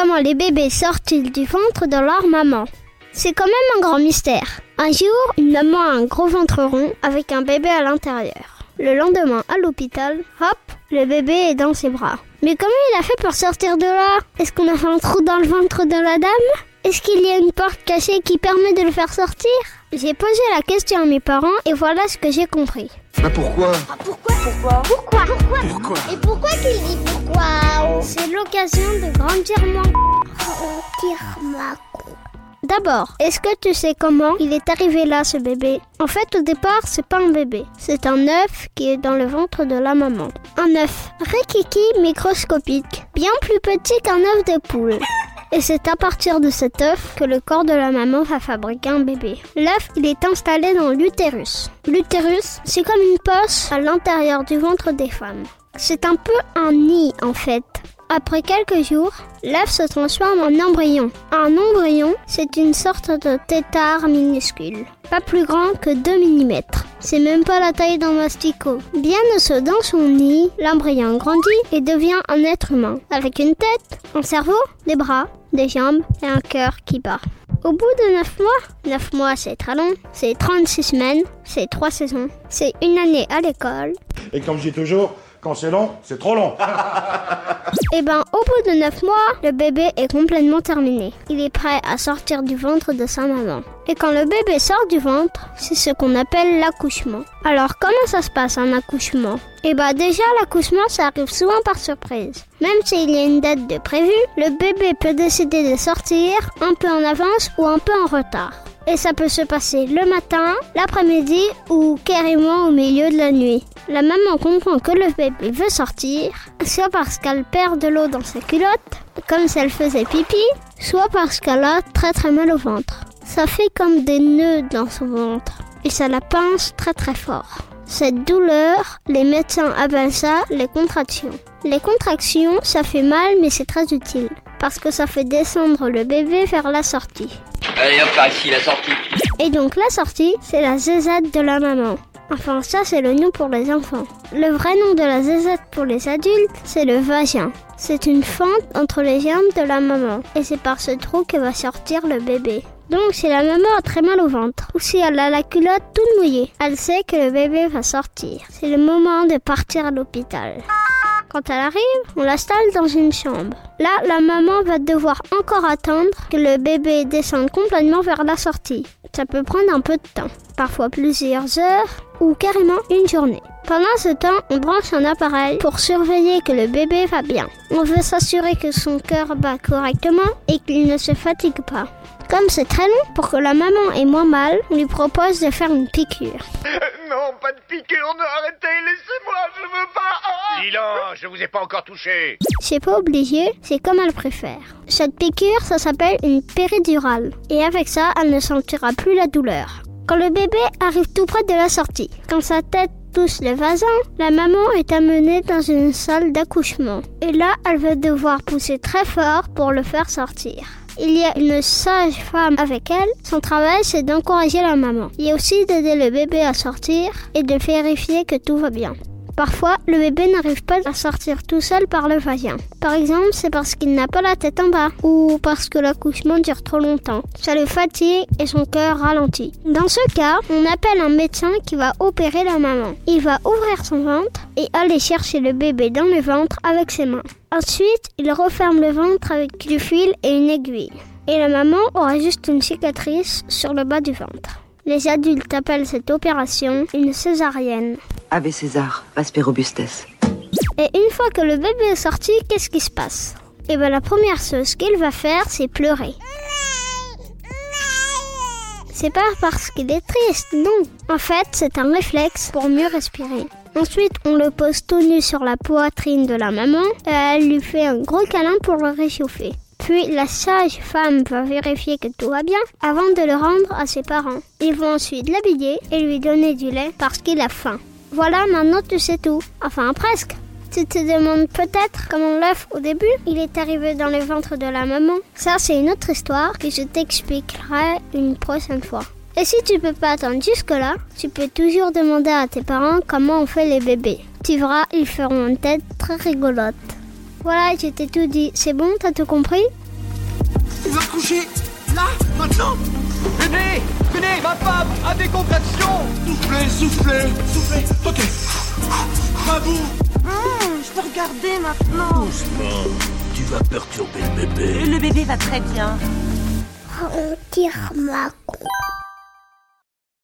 Comment les bébés sortent-ils du ventre de leur maman C'est quand même un grand mystère. Un jour, une maman a un gros ventre rond avec un bébé à l'intérieur. Le lendemain, à l'hôpital, hop, le bébé est dans ses bras. Mais comment il a fait pour sortir de là? Est-ce qu'on a fait un trou dans le ventre de la dame? Est-ce qu'il y a une porte cachée qui permet de le faire sortir? J'ai posé la question à mes parents et voilà ce que j'ai compris. Bah pourquoi Ah, pourquoi Pourquoi Pourquoi Pourquoi Pourquoi Et pourquoi qu'il dit pourquoi C'est l'occasion de grandir mon... D'abord, est-ce que tu sais comment il est arrivé là, ce bébé? En fait, au départ, c'est pas un bébé. C'est un œuf qui est dans le ventre de la maman. Un œuf rikiki microscopique, bien plus petit qu'un œuf de poule. Et c'est à partir de cet œuf que le corps de la maman va fabriquer un bébé. L'œuf, il est installé dans l'utérus. L'utérus, c'est comme une poche à l'intérieur du ventre des femmes. C'est un peu un nid en fait. Après quelques jours, l'œuf se transforme en embryon. Un embryon, c'est une sorte de tétard minuscule, pas plus grand que 2 mm. C'est même pas la taille d'un masticot. Bien au dans son nid, l'embryon grandit et devient un être humain, avec une tête, un cerveau, des bras, des jambes et un cœur qui bat. Au bout de 9 mois, 9 mois c'est très long, c'est 36 semaines, c'est 3 saisons, c'est une année à l'école, Et comme je dis toujours, quand c'est long, c'est trop long. Et ben, au bout de 9 mois, le bébé est complètement terminé. Il est prêt à sortir du ventre de sa maman. Et quand le bébé sort du ventre, c'est ce qu'on appelle l'accouchement. Alors, comment ça se passe un accouchement? Et ben, déjà, l'accouchement, ça arrive souvent par surprise. Même s'il y a une date de prévue, le bébé peut décider de sortir un peu en avance ou un peu en retard. Et ça peut se passer le matin, l'après-midi ou carrément au milieu de la nuit. La maman comprend que le bébé veut sortir, soit parce qu'elle perd de l'eau dans sa culotte, comme si elle faisait pipi, soit parce qu'elle a très très mal au ventre. Ça fait comme des nœuds dans son ventre et ça la pince très très fort. Cette douleur, les médecins appellent ça les contractions. Les contractions, ça fait mal mais c'est très utile parce que ça fait descendre le bébé vers la sortie. Allez hop, par ici, la sortie. Et donc la sortie, c'est la zézette de la maman. Enfin, ça c'est le nom pour les enfants. Le vrai nom de la zézette pour les adultes, c'est le vagin. C'est une fente entre les jambes de la maman. Et c'est par ce trou que va sortir le bébé. Donc si la maman a très mal au ventre, ou si elle a la culotte toute mouillée, elle sait que le bébé va sortir. C'est le moment de partir à l'hôpital. Quand elle arrive, on l'installe dans une chambre. Là, la maman va devoir encore attendre que le bébé descende complètement vers la sortie. Ça peut prendre un peu de temps, parfois plusieurs heures ou carrément une journée. Pendant ce temps, on branche un appareil pour surveiller que le bébé va bien. On veut s'assurer que son cœur bat correctement et qu'il ne se fatigue pas. Comme c'est très long, pour que la maman ait moins mal, on lui propose de faire une piqûre. Non, pas de piqûre, non, arrêtez, laissez-moi, je veux pas. Ah Silence, je vous ai pas encore touché. C'est pas obligé, c'est comme elle préfère. Cette piqûre, ça s'appelle une péridurale. Et avec ça, elle ne sentira plus la douleur. Quand le bébé arrive tout près de la sortie, quand sa tête touche le vagin, la maman est amenée dans une salle d'accouchement. Et là, elle va devoir pousser très fort pour le faire sortir. Il y a une sage-femme avec elle. Son travail, c'est d'encourager la maman. Il y a aussi d'aider le bébé à sortir et de vérifier que tout va bien. Parfois, le bébé n'arrive pas à sortir tout seul par le vagin. Par exemple, c'est parce qu'il n'a pas la tête en bas ou parce que l'accouchement dure trop longtemps. Ça le fatigue et son cœur ralentit. Dans ce cas, on appelle un médecin qui va opérer la maman. Il va ouvrir son ventre et aller chercher le bébé dans le ventre avec ses mains. Ensuite, il referme le ventre avec du fil et une aiguille. Et la maman aura juste une cicatrice sur le bas du ventre. Les adultes appellent cette opération une césarienne. Ave César, Vasper Robustes. Et une fois que le bébé est sorti, qu'est-ce qui se passe? Eh bien, la première chose qu'il va faire, c'est pleurer. C'est pas parce qu'il est triste, non. En fait, c'est un réflexe pour mieux respirer. Ensuite, on le pose tout nu sur la poitrine de la maman et elle lui fait un gros câlin pour le réchauffer. Puis la sage-femme va vérifier que tout va bien avant de le rendre à ses parents. Ils vont ensuite l'habiller et lui donner du lait parce qu'il a faim. Voilà, maintenant tu sais tout. Enfin, presque. Tu te demandes peut-être comment l'œuf au début, il est arrivé dans le ventre de la maman. Ça, c'est une autre histoire que je t'expliquerai une prochaine fois. Et si tu peux pas attendre jusque-là, tu peux toujours demander à tes parents comment on fait les bébés. Tu verras, ils feront une tête très rigolote. Voilà, je t'ai tout dit. C'est bon, t'as tout compris? Il va coucher Là Maintenant Venez Venez, ma femme a des contractions Soufflez, soufflez, soufflez Ok Babou Hum, je peux regarder maintenant Doucement, tu vas perturber le bébé. Le bébé va très bien. On tire ma coupe.